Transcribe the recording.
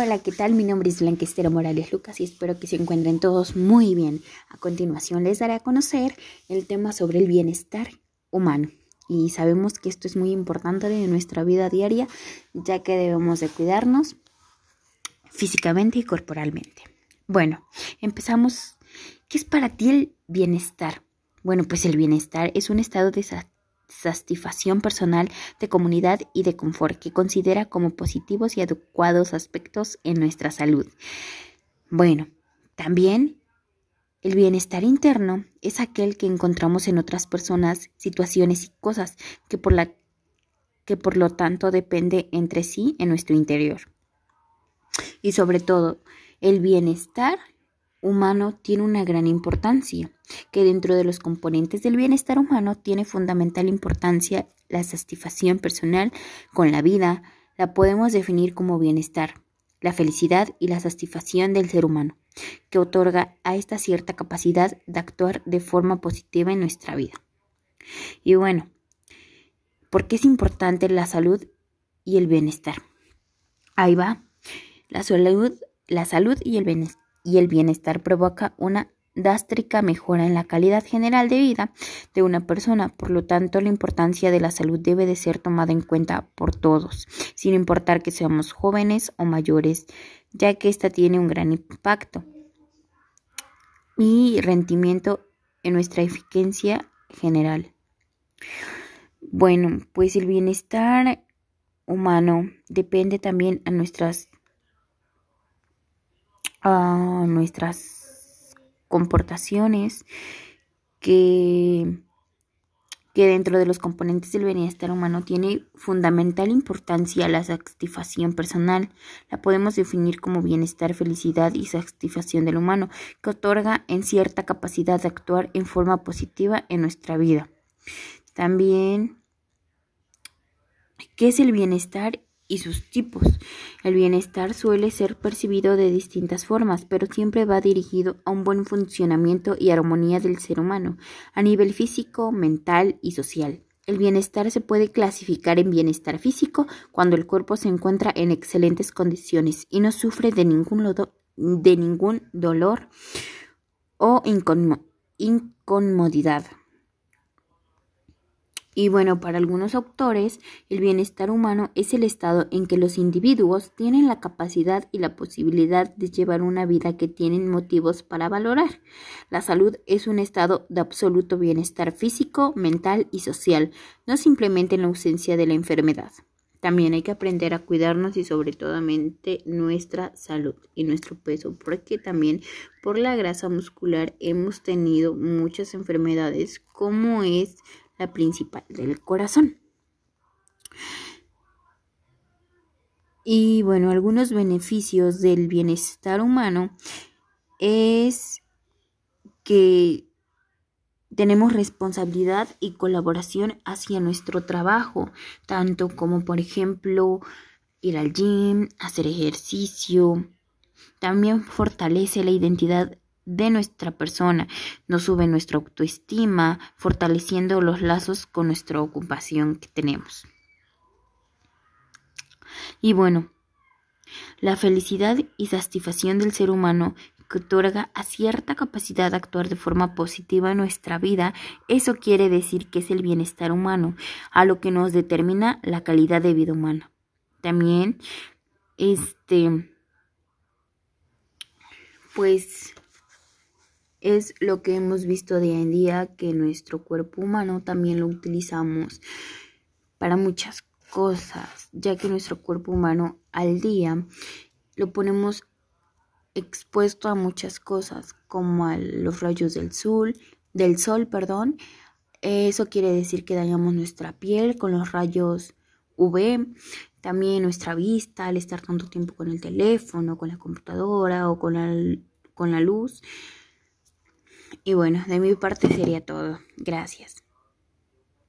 Hola, ¿qué tal? Mi nombre es Blanquestero Morales Lucas y espero que se encuentren todos muy bien. A continuación les daré a conocer el tema sobre el bienestar humano. Y sabemos que esto es muy importante en nuestra vida diaria, ya que debemos de cuidarnos físicamente y corporalmente. Bueno, empezamos. ¿Qué es para ti el bienestar? Bueno, pues el bienestar es un estado de satisfacción personal, de comunidad y de confort que considera como positivos y adecuados aspectos en nuestra salud. Bueno, también el bienestar interno es aquel que encontramos en otras personas, situaciones y cosas que por, la, que por lo tanto depende entre sí en nuestro interior. Y sobre todo, el bienestar humano tiene una gran importancia, que dentro de los componentes del bienestar humano tiene fundamental importancia la satisfacción personal con la vida, la podemos definir como bienestar, la felicidad y la satisfacción del ser humano, que otorga a esta cierta capacidad de actuar de forma positiva en nuestra vida. Y bueno, ¿por qué es importante la salud y el bienestar? Ahí va. La salud, la salud y el bienestar y el bienestar provoca una drástica mejora en la calidad general de vida de una persona. Por lo tanto, la importancia de la salud debe de ser tomada en cuenta por todos, sin importar que seamos jóvenes o mayores, ya que esta tiene un gran impacto y rendimiento en nuestra eficiencia general. Bueno, pues el bienestar humano depende también a nuestras a nuestras comportaciones que, que dentro de los componentes del bienestar humano tiene fundamental importancia la satisfacción personal. La podemos definir como bienestar, felicidad y satisfacción del humano, que otorga en cierta capacidad de actuar en forma positiva en nuestra vida. También, ¿qué es el bienestar? Y sus tipos. El bienestar suele ser percibido de distintas formas, pero siempre va dirigido a un buen funcionamiento y armonía del ser humano, a nivel físico, mental y social. El bienestar se puede clasificar en bienestar físico cuando el cuerpo se encuentra en excelentes condiciones y no sufre de ningún, de ningún dolor o incomodidad. Y bueno, para algunos autores, el bienestar humano es el estado en que los individuos tienen la capacidad y la posibilidad de llevar una vida que tienen motivos para valorar. La salud es un estado de absoluto bienestar físico, mental y social, no simplemente en la ausencia de la enfermedad. También hay que aprender a cuidarnos y sobre todo nuestra salud y nuestro peso, porque también por la grasa muscular hemos tenido muchas enfermedades como es la principal del corazón. Y bueno, algunos beneficios del bienestar humano es que tenemos responsabilidad y colaboración hacia nuestro trabajo, tanto como por ejemplo ir al gym, hacer ejercicio. También fortalece la identidad de nuestra persona, nos sube nuestra autoestima, fortaleciendo los lazos con nuestra ocupación que tenemos. Y bueno, la felicidad y satisfacción del ser humano que otorga a cierta capacidad de actuar de forma positiva en nuestra vida, eso quiere decir que es el bienestar humano, a lo que nos determina la calidad de vida humana. También, este, pues es lo que hemos visto día en día que nuestro cuerpo humano también lo utilizamos para muchas cosas, ya que nuestro cuerpo humano al día lo ponemos expuesto a muchas cosas, como a los rayos del sol, del sol, perdón. Eso quiere decir que dañamos nuestra piel con los rayos UV, también nuestra vista al estar tanto tiempo con el teléfono, con la computadora o con la, con la luz. Y bueno, de mi parte sería todo. Gracias.